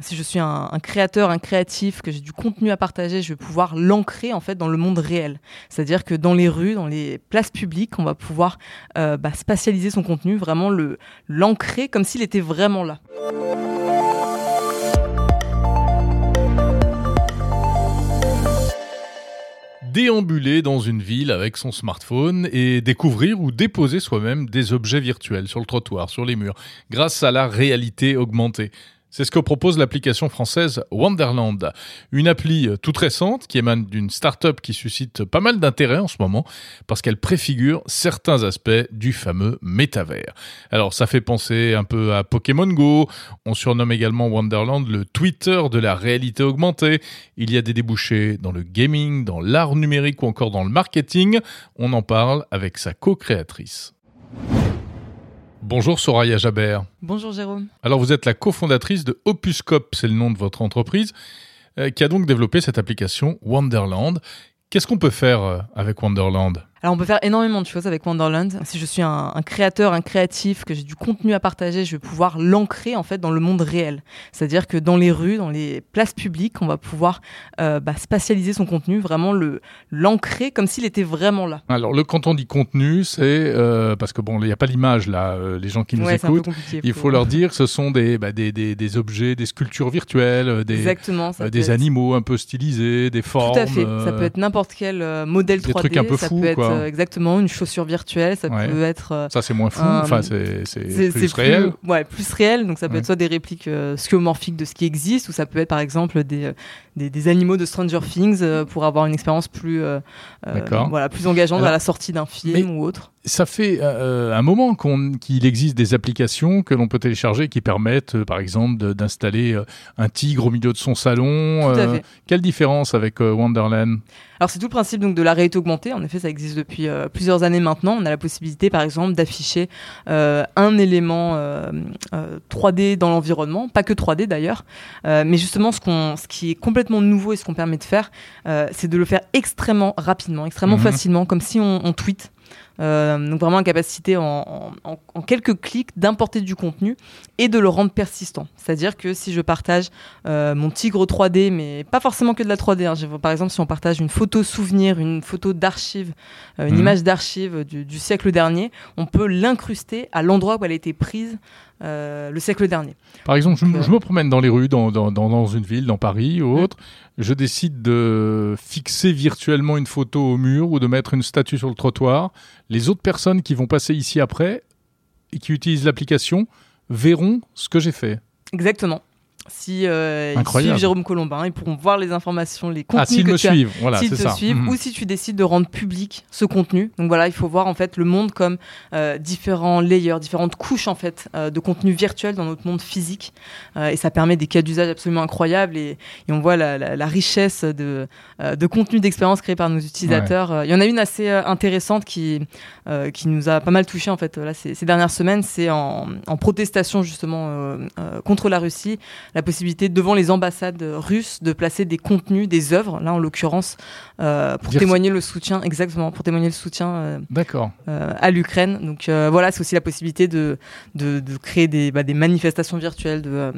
Si je suis un, créateur, un créatif, que j'ai du contenu à partager, je vais pouvoir l'ancrer en fait dans le monde réel. C'est-à-dire que dans les rues, dans les places publiques, on va pouvoir euh, bah, spatialiser son contenu, vraiment le l'ancrer comme s'il était vraiment là. déambuler dans une ville avec son smartphone et découvrir ou déposer soi-même des objets virtuels sur le trottoir, sur les murs, grâce à la réalité augmentée. C'est ce que propose l'application française Wonderland, une appli toute récente qui émane d'une start-up qui suscite pas mal d'intérêt en ce moment parce qu'elle préfigure certains aspects du fameux métavers. Alors ça fait penser un peu à Pokémon Go, on surnomme également Wonderland le Twitter de la réalité augmentée. Il y a des débouchés dans le gaming, dans l'art numérique ou encore dans le marketing. On en parle avec sa co-créatrice. Bonjour Soraya Jabert. Bonjour Jérôme. Alors vous êtes la cofondatrice de Opuscope, c'est le nom de votre entreprise, euh, qui a donc développé cette application Wonderland. Qu'est-ce qu'on peut faire euh, avec Wonderland? Alors on peut faire énormément de choses avec Wonderland. Si je suis un, créateur, un créatif, que j'ai du contenu à partager, je vais pouvoir l'ancrer en fait dans le monde réel. C'est-à-dire que dans les rues, dans les places publiques, on va pouvoir euh, bah, spatialiser son contenu, vraiment le l'ancrer comme s'il était vraiment là. Alors le quand on dit contenu, c'est euh, parce que bon, il n'y a pas l'image là. Euh, les gens qui nous écoutent, il faut leur dire que ce sont des, bah, des, des, des, objets, des sculptures virtuelles, des, Exactement, des animaux un peu stylisés, des formes. Tout à fait. Ça peut être n'importe quel modèle 3D. Des trucs un peu fous, quoi. Euh, exactement une chaussure virtuelle, ça peut être. Euh, ça c'est moins fou, enfin c'est plus réel. ouais, plus réel. Donc ça peut être soit des répliques euh, skeuomorphiques de ce qui existe, ou ça peut être par exemple des, des, animaux de Stranger Things pour avoir une expérience plus voilà plus engageante à la sortie d'un film ou autre ça fait un moment qu'il existe des applications que l'on peut télécharger qui permettent, par exemple, d'installer un tigre au milieu de son salon. quelle différence avec Wonderland? Alors c'est tout le principe donc de la réalité augmentée. En effet, ça existe depuis euh, plusieurs années maintenant. On a la possibilité, par exemple, d'afficher euh, un élément 3D euh, dans l'environnement, pas que 3D d'ailleurs, mais justement ce qui est complètement nouveau et ce qu'on permet de faire, c'est de le faire extrêmement rapidement, extrêmement mhm. facilement, comme si on, on tweet. Euh, donc vraiment la capacité en, quelques clics d'importer du contenu et de le rendre persistant. C'est-à-dire que si je partage euh, mon tigre 3D, mais pas forcément que de la 3D, hein. par exemple si on partage une photo souvenir, une photo d'archive, euh, une mhm. image d'archive du, siècle dernier, on peut l'incruster à l'endroit où elle a été prise le siècle dernier. Par exemple, je, me promène dans les rues, dans, dans, une ville, dans Paris ou autre, je décide de fixer virtuellement une photo au mur ou de mettre une statue sur le trottoir, les autres personnes qui vont passer ici après et qui utilisent l'application verront ce que j'ai fait. Exactement si euh, ils suivent Jérôme Colombin, ils pourront voir les informations, les contenus ah, s'ils que me tu suivent, voilà, s'ils te suivent, mhm. ou si tu décides de rendre public ce contenu. Donc voilà, il faut voir en fait le monde comme euh, différents layers, différentes couches en fait euh, de contenu virtuel dans notre monde physique, euh, et ça permet des cas d'usage absolument incroyables et, et on voit la, la, la richesse de, euh, de contenu d'expérience créé par nos utilisateurs. Il y en a une assez intéressante qui qui nous a pas mal touché en fait là ces, ces dernières semaines, c'est en, en, protestation justement contre la Russie la possibilité devant les ambassades russes de placer des contenus, des œuvres, là en l'occurrence, euh, pour témoigner le soutien, exactement, pour témoigner le soutien euh, euh, à l'Ukraine. Donc voilà, c'est aussi la possibilité de, de, créer des, bah, des manifestations virtuelles. De,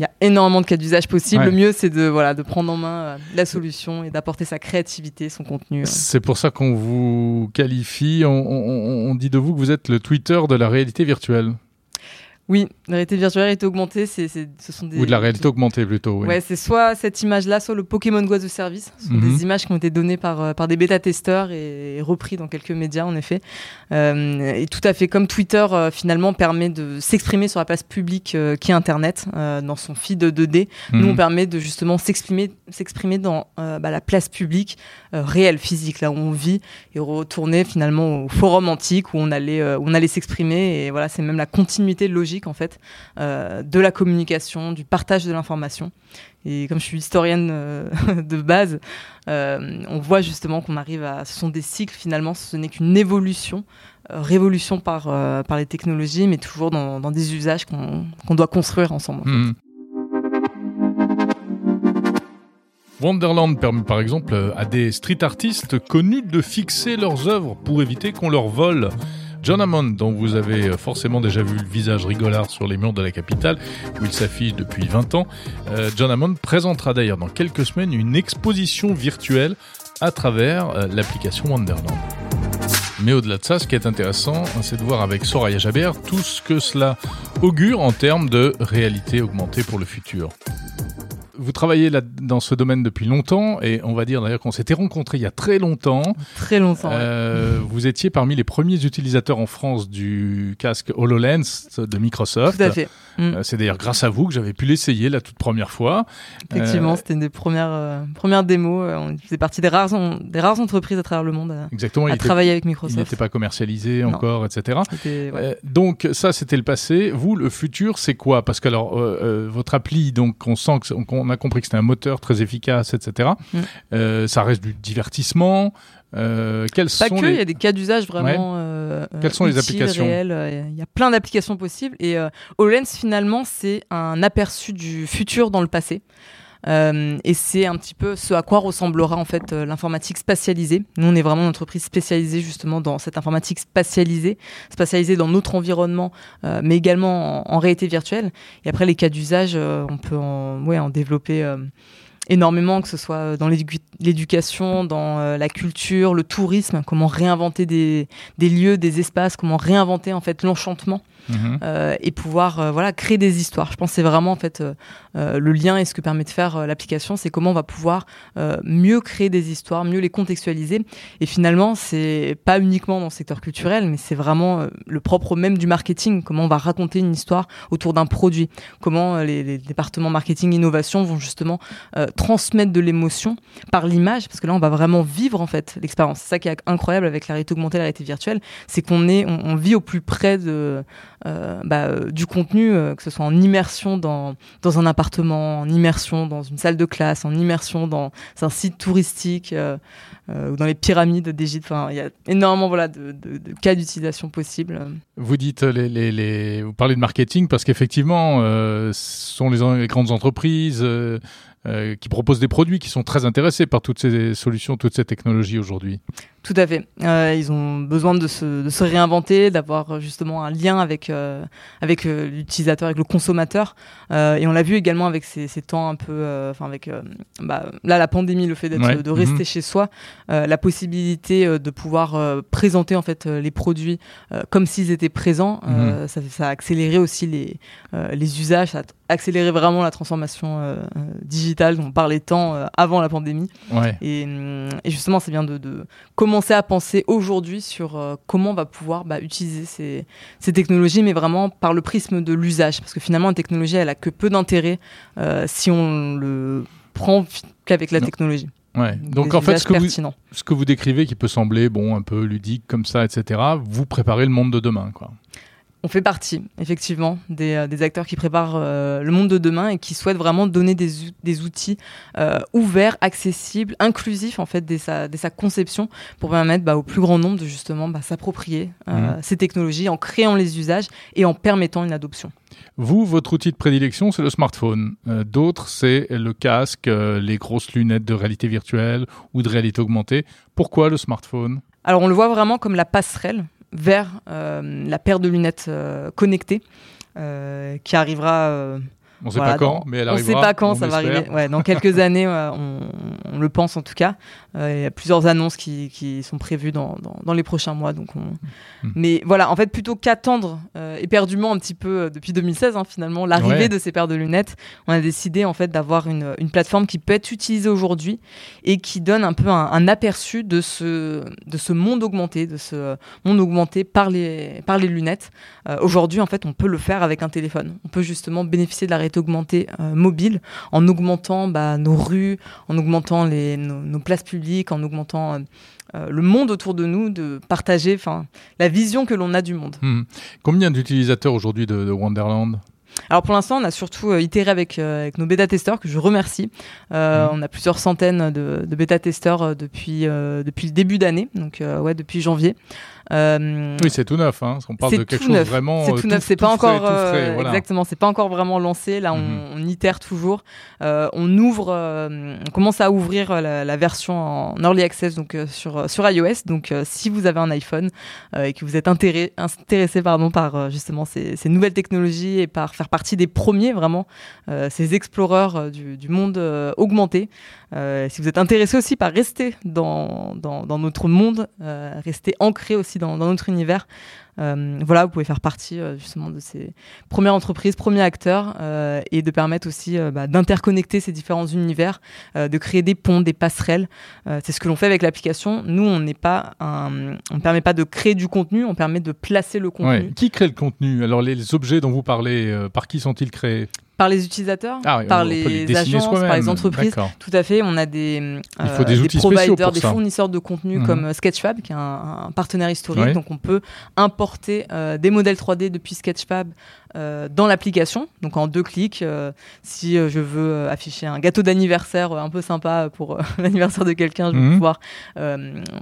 il y a énormément de cas d'usage possibles. Le mieux, c'est de, voilà, de prendre en main la solution et d'apporter sa créativité, son contenu. C'est pour ça qu'on vous qualifie, on, dit de vous que vous êtes le Twitter de la réalité virtuelle. Oui, la réalité virtuelle, réalité augmentée, c'est, ce sont des. Ou de la réalité augmentée plutôt. Oui. Ouais, c'est soit cette image-là, soit le Pokémon Go de service. Ce sont des mhm. images qui ont été données par, euh, par des bêta-testeurs et, repris dans quelques médias, en effet. Euh, et tout à fait comme Twitter, euh, finalement, permet de s'exprimer sur la place publique euh, qui est Internet, dans son feed 2D. Nous, on mhm. permet de justement s'exprimer, s'exprimer dans bah, la place publique réelle, physique, là où on vit, et retourner finalement au forum antique où on allait, où on allait s'exprimer. Et voilà, c'est même la continuité logique en fait euh, de la communication, du partage de l'information. Et comme je suis historienne euh, de base, euh, on voit justement qu'on arrive à. Ce sont des cycles finalement, ce n'est qu'une évolution, révolution par, par les technologies, mais toujours dans, des usages qu'on doit construire ensemble. Hmm. Wonderland permet par exemple à des street artistes connus de fixer leurs œuvres pour éviter qu'on leur vole. John Hammond, dont vous avez forcément déjà vu le visage rigolard sur les murs de la capitale, où il s'affiche depuis 20 ans, euh, John Hammond présentera d'ailleurs dans quelques semaines une exposition virtuelle à travers euh, l'application Wonderland. Mais au-delà de ça, ce qui est intéressant, c'est de voir avec Soraya Jabert tout ce que cela augure en termes de réalité augmentée pour le futur vous travaillez là, dans ce domaine depuis longtemps et on va dire d'ailleurs qu'on s'était rencontrés il y a très longtemps. Très longtemps. Euh, Vous étiez parmi les premiers utilisateurs en France du casque HoloLens de Microsoft. Tout à fait. Euh, c'est d'ailleurs grâce à vous que j'avais pu l'essayer la toute première fois. Effectivement, euh, c'était une des premières, premières démos. On faisait partie des rares, des rares entreprises à travers le monde à, Exactement, à travailler avec Microsoft. Il n'était pas commercialisé encore, etc. donc ça, c'était le passé. Vous, le futur, c'est quoi? Parce que alors, votre appli, donc on sent qu'on on a compris que c'était un moteur très efficace, etc. Mm. Euh, ça reste du divertissement. Euh, quels pas que, il y a des cas d'usage vraiment. Euh, quelles sont les applications Il y a plein d'applications possibles et HoloLens finalement c'est un aperçu du futur dans le passé. Euh, et c'est un petit peu ce à quoi ressemblera en fait euh, l'informatique spatialisée. Nous, on est vraiment une entreprise spécialisée justement dans cette informatique spatialisée, spatialisée dans notre environnement, euh, mais également en, réalité virtuelle. Et après, les cas d'usage, on peut en, ouais, en développer énormément, que ce soit dans l'éducation, dans la culture, le tourisme, comment réinventer des, des, lieux, des espaces, comment réinventer en fait l'enchantement Mhm. Euh, et pouvoir euh, voilà créer des histoires. Je pense que c'est vraiment en fait euh, le lien et ce que permet de faire l'application, c'est comment on va pouvoir mieux créer des histoires, mieux les contextualiser. Et finalement, c'est pas uniquement dans le secteur culturel, mais c'est vraiment le propre même du marketing. Comment on va raconter une histoire autour d'un produit. Comment les, les, départements marketing innovation vont justement transmettre de l'émotion par l'image, parce que là, on va vraiment vivre en fait l'expérience. C'est ça qui est incroyable avec la réalité augmentée, la réalité virtuelle, c'est qu'on est, on, vit au plus près de euh, bah, euh, du contenu, euh, que ce soit en immersion dans, dans un appartement, en immersion dans une salle de classe, en immersion dans un site touristique ou dans les pyramides d'Égypte. Enfin, il y a énormément voilà, de, cas d'utilisation possibles. Vous dites, les, les, vous parlez de marketing parce qu'effectivement, ce sont les, grandes entreprises qui proposent des produits qui sont très intéressés par toutes ces solutions, toutes ces technologies aujourd'hui. Tout à fait. Euh, ils ont besoin de se, de se réinventer, d'avoir justement un lien avec, euh, avec euh, l'utilisateur, avec le consommateur. Euh, et on l'a vu également avec ces, ces temps un peu, euh, enfin avec bah, là la pandémie, le fait de rester mhm. chez soi, la possibilité de pouvoir présenter en fait les produits comme s'ils étaient présents, mhm. ça, ça, a accéléré aussi les, les usages, ça a accéléré vraiment la transformation digitale dont on parlait tant avant la pandémie. Ouais. Et, et, justement, c'est bien de, commencer à penser aujourd'hui sur euh, comment on va pouvoir bah, utiliser ces, ces, technologies, mais vraiment par le prisme de l'usage. Parce que finalement, la technologie, elle a que peu d'intérêt euh, si on le prend qu'avec la technologie. Ouais. Donc en fait, ce que, vous, ce que vous décrivez, qui peut sembler bon un peu ludique comme ça, etc., vous préparez le monde de demain, quoi on fait partie, effectivement, des, euh, des acteurs qui préparent euh, le monde de demain et qui souhaitent vraiment donner des, des outils euh, ouverts, accessibles, inclusifs, en fait, dès sa, dès sa conception, pour permettre bah, au plus grand nombre de justement bah, s'approprier mmh. ces technologies en créant les usages et en permettant une adoption. Vous, votre outil de prédilection, c'est le smartphone. D'autres, c'est le casque, les grosses lunettes de réalité virtuelle ou de réalité augmentée. Pourquoi le smartphone? Alors on le voit vraiment comme la passerelle vers euh, la paire de lunettes euh, connectées euh, qui arrivera on ne sait pas quand, mais elle arrivera. On ne sait pas quand ça va arriver. Ouais, dans quelques années, on, on, le pense en tout cas. Euh, il y a plusieurs annonces qui, qui sont prévues dans, dans, dans, les prochains mois. Donc on... Hmm. Mais voilà, en fait, plutôt qu'attendre euh, éperdument un petit peu euh, depuis 2016, hein, finalement, l'arrivée ouais. de ces paires de lunettes, on a décidé en fait d'avoir une, une, plateforme qui peut être utilisée aujourd'hui et qui donne un peu un, un, aperçu de ce, de ce monde augmenté, de ce monde augmenté par les, par les lunettes. Euh, aujourd'hui, en fait, on peut le faire avec un téléphone. On peut justement bénéficier de la réalité augmentée euh, mobile en augmentant bah, nos rues, en augmentant les, nos, nos places publiques, en augmentant euh, euh le monde autour de nous, de partager la vision que l'on a du monde. Mmh. Combien d'utilisateurs aujourd'hui de, de Wonderland? Alors pour l'instant, on a surtout euh, itéré avec, euh, avec nos bêta-testeurs, que je remercie. Euh, mmh. On a plusieurs centaines de, de bêta-testeurs depuis, depuis le début d'année, donc ouais, depuis janvier. Oui, c'est tout neuf. Hein. On parle de quelque chose vraiment. C'est tout, neuf. C'est pas encore exactement. C'est pas encore vraiment lancé. Là, on, mhm. on itère toujours. on ouvre, on commence à ouvrir la, version en early access donc sur sur iOS. Donc, si vous avez un iPhone et que vous êtes intéressé pardon par justement ces, ces, nouvelles technologies et par faire partie des premiers vraiment ces exploreurs du, du monde augmenté. si vous êtes intéressé aussi par rester dans, dans, dans notre monde, rester ancré aussi dans, notre univers, euh, voilà, vous pouvez faire partie euh, justement de ces premières entreprises, premiers acteurs, euh, et de permettre aussi bah, d'interconnecter ces différents univers, de créer des ponts, des passerelles. c'est ce que l'on fait avec l'application. Nous, on n'est pas, on permet pas de créer du contenu, on permet de placer le contenu. Qui crée le contenu? Alors les objets dont vous parlez, par qui sont-ils créés? Par les utilisateurs, ah par les, agences, par les entreprises. Tout à fait. On a des, euh, des, providers, des fournisseurs de contenu mhm. comme Sketchfab, qui est un, partenaire historique. Donc on peut importer euh, des modèles 3D depuis Sketchfab euh, dans l'application. Donc en deux clics, euh, si euh, je veux afficher un gâteau d'anniversaire un peu sympa pour l'anniversaire de quelqu'un, je vais mhm. pouvoir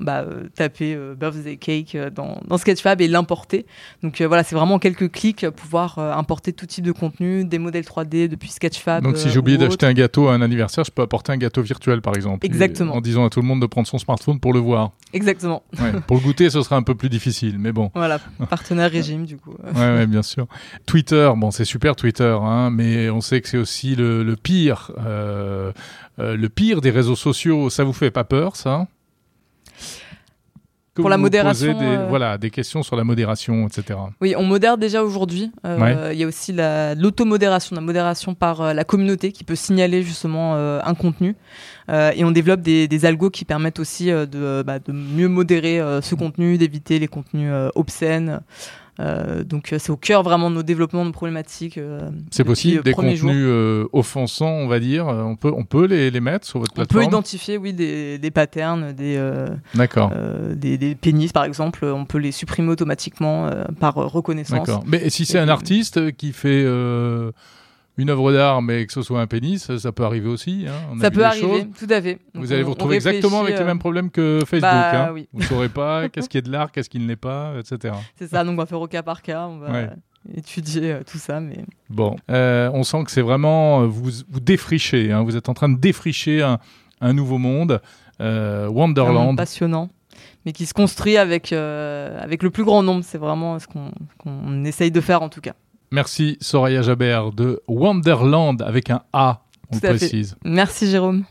bah, taper birthday cake dans, dans, Sketchfab et l'importer. Donc voilà, c'est vraiment quelques clics pouvoir importer tout type de contenu, des modèles 3D depuis Sketchfab. Donc si j'ai oublié d'acheter un gâteau à un anniversaire, je peux apporter un gâteau virtuel par exemple. Exactement. En disant à tout le monde de prendre son smartphone pour le voir. Exactement. pour le goûter, ce sera un peu plus difficile, mais bon. Voilà, partenaire régime du coup. ouais, ouais, bien sûr. Twitter, bon, c'est super Twitter, hein, mais on sait que c'est aussi le, pire, euh, euh, le pire des réseaux sociaux. Ça vous fait pas peur, ça? Pour la modération. Des, euh, Voilà, des questions sur la modération, etc. Oui, on modère déjà aujourd'hui. Il y a aussi l'automodération, la, modération par la communauté qui peut signaler justement un contenu. et on développe des, des, algos qui permettent aussi de, bah, de mieux modérer ce contenu, d'éviter les contenus obscènes. Euh, donc euh, c'est au cœur vraiment de nos développements, de problématiques. Euh, c'est possible, des contenus offensants, on va dire. On peut, on peut les, les mettre sur votre plateforme. On peut identifier, oui, des, des patterns, des, des, des, pénis par exemple. On peut les supprimer automatiquement par reconnaissance. D'accord. Mais si c'est un artiste qui fait une œuvre d'art, mais que ce soit un pénis, ça peut arriver aussi. Hein. ça peut arriver, tout à fait. vous allez vous retrouver exactement avec les mêmes problèmes que Facebook. Bah, hein. Vous ne saurez pas qu'est-ce qui est de l'art, qu'est-ce qui ne l'est pas, etc. C'est ça, donc on va faire au cas par cas, on va étudier euh, tout ça. Mais... Bon, euh, on sent que c'est vraiment, euh, vous, vous défrichez, hein. vous êtes en train de défricher un, un nouveau monde, Wonderland. passionnant mais qui se construit avec, avec le plus grand nombre. C'est vraiment ce qu'on essaye de faire en tout cas. Merci Soraya Jabert de Wonderland avec un A, on précise. Merci Jérôme.